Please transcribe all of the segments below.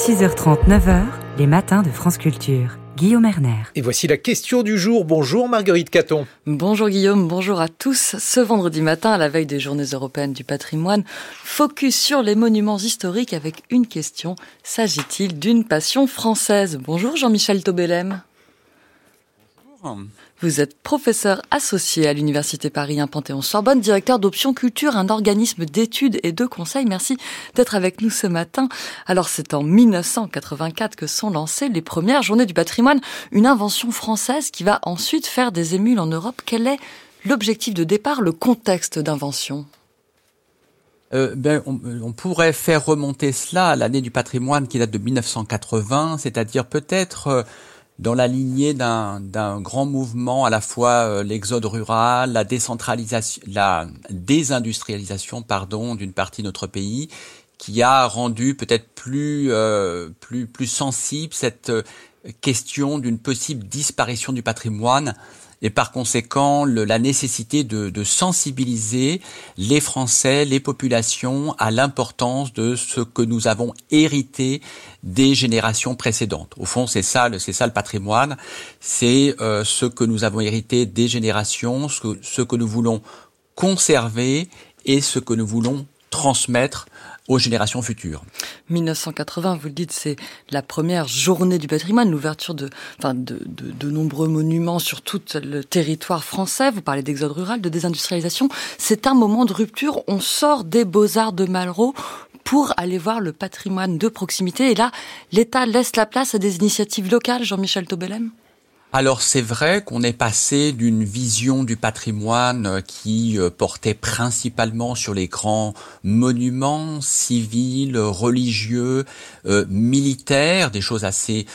6h30, 9h, les matins de France Culture. Guillaume Erner. Et voici la question du jour. Bonjour Marguerite Caton. Bonjour Guillaume, bonjour à tous. Ce vendredi matin, à la veille des journées européennes du patrimoine, focus sur les monuments historiques avec une question. S'agit-il d'une passion française? Bonjour Jean-Michel Tobelem. Bonjour. Vous êtes professeur associé à l'Université Paris 1 Panthéon-Sorbonne, directeur d'Option Culture, un organisme d'études et de conseils. Merci d'être avec nous ce matin. Alors c'est en 1984 que sont lancées les premières journées du patrimoine, une invention française qui va ensuite faire des émules en Europe. Quel est l'objectif de départ, le contexte d'invention? Euh, ben, on, on, pourrait faire remonter cela à l'année du patrimoine qui date de 1980, c'est-à-dire peut-être euh, dans la lignée d'un grand mouvement, à la fois euh, l'exode rural, la décentralisation, la désindustrialisation, pardon, d'une partie de notre pays, qui a rendu peut-être plus, euh, plus, plus sensible cette euh, question d'une possible disparition du patrimoine et par conséquent le, la nécessité de, de, sensibiliser les Français, les populations à l'importance de ce que nous avons hérité des générations précédentes. Au fond, c'est ça, c'est ça le patrimoine, c'est euh, ce que nous avons hérité des générations, ce que, ce que nous voulons conserver et ce que nous voulons transmettre aux générations futures. 1980, vous le dites, c'est la première journée du patrimoine, l'ouverture de, enfin de, de, de, nombreux monuments sur tout le territoire français. Vous parlez d'exode rural, de désindustrialisation. C'est un moment de rupture. On sort des beaux-arts de Malraux pour aller voir le patrimoine de proximité. Et là, l'État laisse la place à des initiatives locales, Jean-Michel Tobelem alors c'est vrai qu'on est passé d'une vision du patrimoine euh, qui euh, portait principalement sur les grands monuments civils, religieux, euh, militaires, des choses assez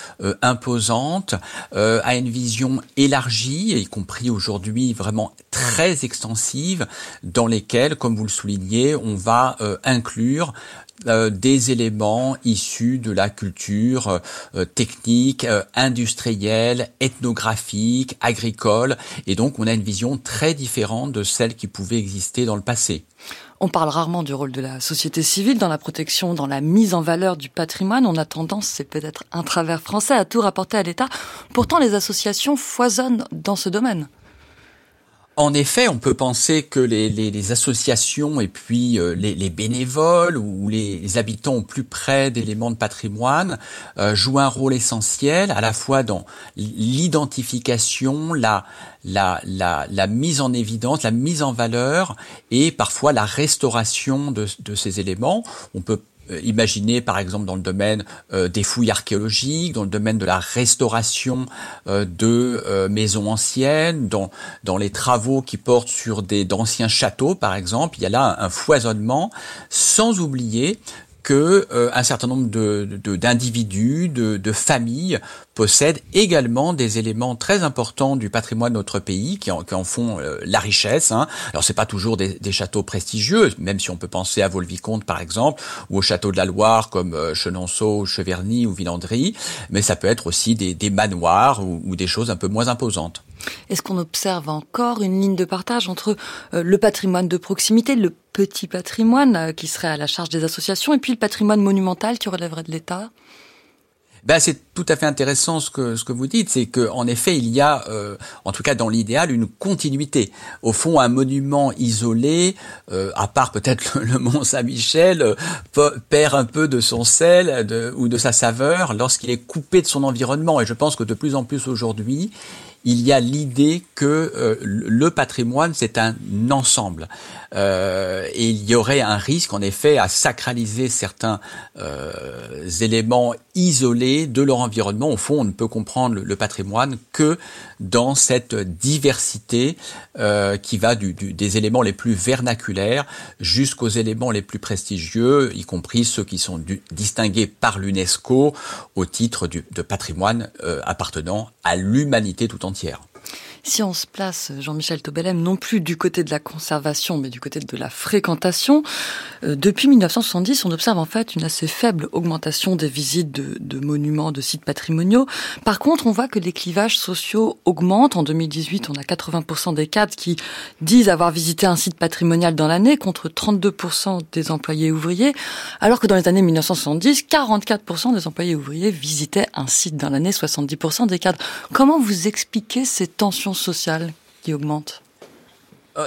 imposantes, à une vision élargie, y compris aujourd'hui vraiment très extensive, dans lesquelles, comme vous le soulignez, on va inclure euh, des éléments issus de la culture euh, technique, euh, industrielle, ethnographique, agricole, et donc on a une vision très différente de celle qui pouvait exister dans le passé. On parle rarement du rôle de la société civile dans la protection, dans la mise en valeur du patrimoine. On a tendance, c'est peut-être un travers français, à tout rapporter à l'État. Pourtant, les associations foisonnent dans ce domaine. En effet, on peut penser que les, associations et puis euh, les, les, bénévoles ou les habitants au plus près d'éléments de patrimoine euh, jouent un rôle essentiel à la fois dans l'identification, la, mise en évidence, la mise en valeur et parfois la restauration de, de ces éléments. Imaginez par exemple dans le domaine euh, des fouilles archéologiques, dans le domaine de la restauration euh, de euh, maisons anciennes, dans, dans les travaux qui portent sur des d'anciens châteaux par exemple, il y a là un foisonnement, sans oublier que euh, un certain nombre d'individus, de, de, de, familles possèdent également des éléments très importants du patrimoine de notre pays qui en, qui en font euh, la richesse. Hein. Alors c'est pas toujours des, des, châteaux prestigieux, même si on peut penser à Vaux-le-Vicomte par exemple, ou au château de la Loire comme euh, Chenonceau, Cheverny ou Villandry, mais ça peut être aussi des, des manoirs ou, ou des choses un peu moins imposantes. Est-ce qu'on observe encore une ligne de partage entre euh, le patrimoine de proximité, le petit patrimoine euh, qui serait à la charge des associations, et puis le patrimoine monumental qui relèverait de l'État? Ben, c'est tout à fait intéressant ce que ce que vous dites, c'est que en effet il y a, euh, en tout cas dans l'idéal, une continuité. Au fond, un monument isolé, euh, à part peut-être le, Mont Saint-Michel, euh, perd un peu de son sel ou de sa saveur lorsqu'il est coupé de son environnement. Et je pense que de plus en plus aujourd'hui, il y a l'idée que euh, le patrimoine, c'est un ensemble. Euh, et il y aurait un risque, en effet, à sacraliser certains euh, éléments isolés de leur environnement. Au fond, on ne peut comprendre le, patrimoine que dans cette diversité euh, qui va des éléments les plus vernaculaires jusqu'aux éléments les plus prestigieux, y compris ceux qui sont distingués par l'UNESCO au titre du, de patrimoine euh, appartenant à l'humanité tout entière. Si on se place, Jean-Michel Tobelem, non plus du côté de la conservation, mais du côté de la fréquentation, euh, depuis 1970, on observe en fait une assez faible augmentation des visites de, de, monuments, de sites patrimoniaux. Par contre, on voit que les clivages sociaux augmentent. En 2018, on a 80% des cadres qui disent avoir visité un site patrimonial dans l'année, contre 32% des employés ouvriers, alors que dans les années 1970, 44% des employés ouvriers visitaient un site dans l'année, 70% des cadres. Comment vous expliquez ces tensions sociale qui augmente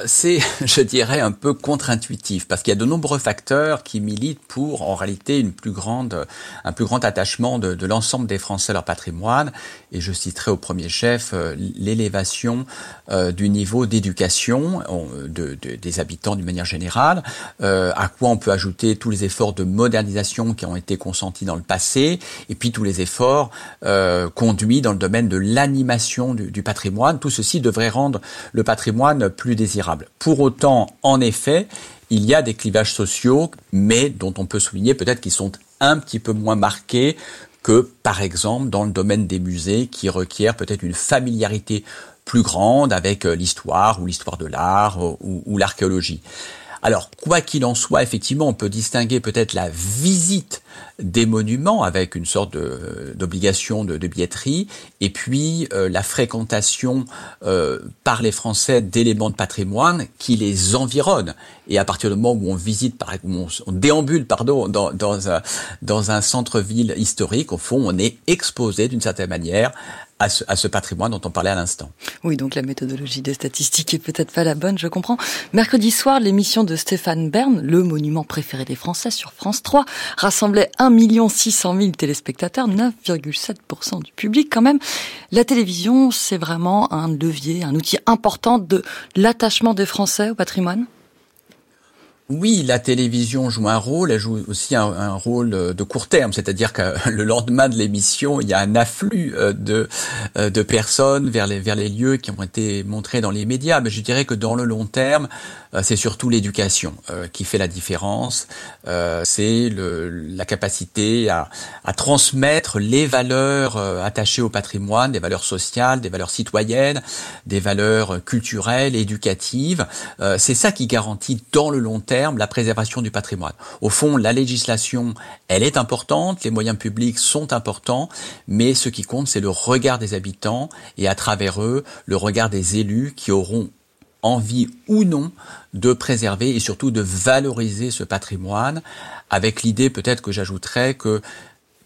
c'est, je dirais, un peu contre-intuitif parce qu'il y a de nombreux facteurs qui militent pour, en réalité, une plus grande, un plus grand attachement de, de l'ensemble des Français à leur patrimoine. Et je citerai au premier chef euh, l'élévation euh, du niveau d'éducation de, de, des habitants d'une manière générale. à quoi on peut ajouter tous les efforts de modernisation qui ont été consentis dans le passé, et puis tous les efforts conduits dans le domaine de l'animation du, du patrimoine. Tout ceci devrait rendre le patrimoine plus désirable pour autant, en effet, il y a des clivages sociaux, mais dont on peut souligner peut-être qu'ils sont un petit peu moins marqués que, par exemple, dans le domaine des musées, qui requièrent peut-être une familiarité plus grande avec euh, l'histoire ou l'histoire de l'art euh, ou l'archéologie. Alors, quoi qu'il en soit, effectivement, on peut distinguer peut-être la visite des monuments avec une sorte d'obligation de, billetterie, et puis euh, la fréquentation euh, par les Français d'éléments de patrimoine qui les environnent. Et à partir du moment où on visite, où on, déambule, pardon, dans, dans un, dans un centre-ville historique, au fond, on est exposé d'une certaine manière à ce, à patrimoine dont on parlait à l'instant. Oui, donc la méthodologie des statistiques est peut-être pas la bonne, je comprends. Mercredi soir, l'émission de Stéphane Bern, le monument préféré des Français sur France 3, rassemblait 1 600 000 téléspectateurs, 9,7% du public quand même. La télévision, c'est vraiment un levier, un outil important de l'attachement des Français au patrimoine? Oui, la télévision joue un rôle, elle joue aussi un, rôle euh, de court terme, c'est-à-dire que le lendemain de l'émission, il y a un afflux euh, de, euh, de personnes vers les, vers les lieux qui ont été montrés dans les médias. Mais je dirais que dans le long terme, c'est surtout l'éducation qui fait la différence. C'est la capacité à, à, transmettre les valeurs attachées au patrimoine, des valeurs sociales, des valeurs citoyennes, des valeurs culturelles, éducatives. C'est ça qui garantit dans le long terme la préservation du patrimoine. Au fond, la législation, elle est importante, les moyens publics sont importants, mais ce qui compte, c'est le regard des habitants et à travers eux, le regard des élus qui auront envie ou non de préserver et surtout de valoriser ce patrimoine, avec l'idée peut-être que j'ajouterais que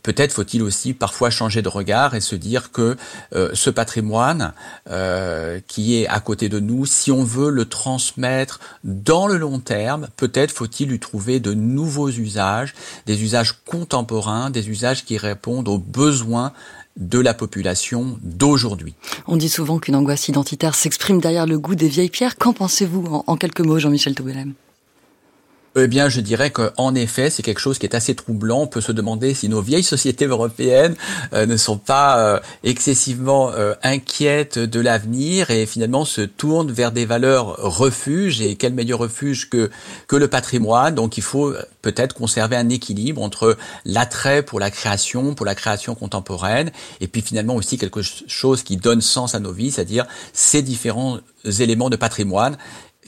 peut-être faut-il aussi parfois changer de regard et se dire que euh, ce patrimoine euh, qui est à côté de nous, si on veut le transmettre dans le long terme, peut-être faut-il lui trouver de nouveaux usages, des usages contemporains, des usages qui répondent aux besoins de la population d'aujourd'hui. On dit souvent qu'une angoisse identitaire s'exprime derrière le goût des vieilles pierres. Qu'en pensez-vous en, quelques mots, Jean-Michel Taubelem eh bien, je dirais qu'en effet, c'est quelque chose qui est assez troublant. On peut se demander si nos vieilles sociétés européennes euh, ne sont pas euh, excessivement euh, inquiètes de l'avenir et finalement se tournent vers des valeurs refuges. Et quel meilleur refuge que, que le patrimoine? Donc, il faut peut-être conserver un équilibre entre l'attrait pour la création, pour la création contemporaine, et puis finalement aussi quelque chose qui donne sens à nos vies, c'est-à-dire ces différents éléments de patrimoine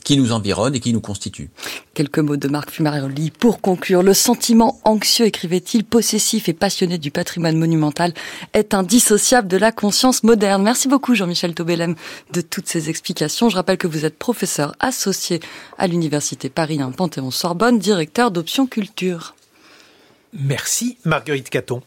qui nous environne et qui nous constitue. Quelques mots de Marc Fumaroli pour conclure. Le sentiment anxieux, écrivait-il, possessif et passionné du patrimoine monumental est indissociable de la conscience moderne. Merci beaucoup Jean-Michel Taubelem de toutes ces explications. Je rappelle que vous êtes professeur associé à l'Université Paris 1 Panthéon-Sorbonne, directeur d'Option Culture. Merci Marguerite Caton.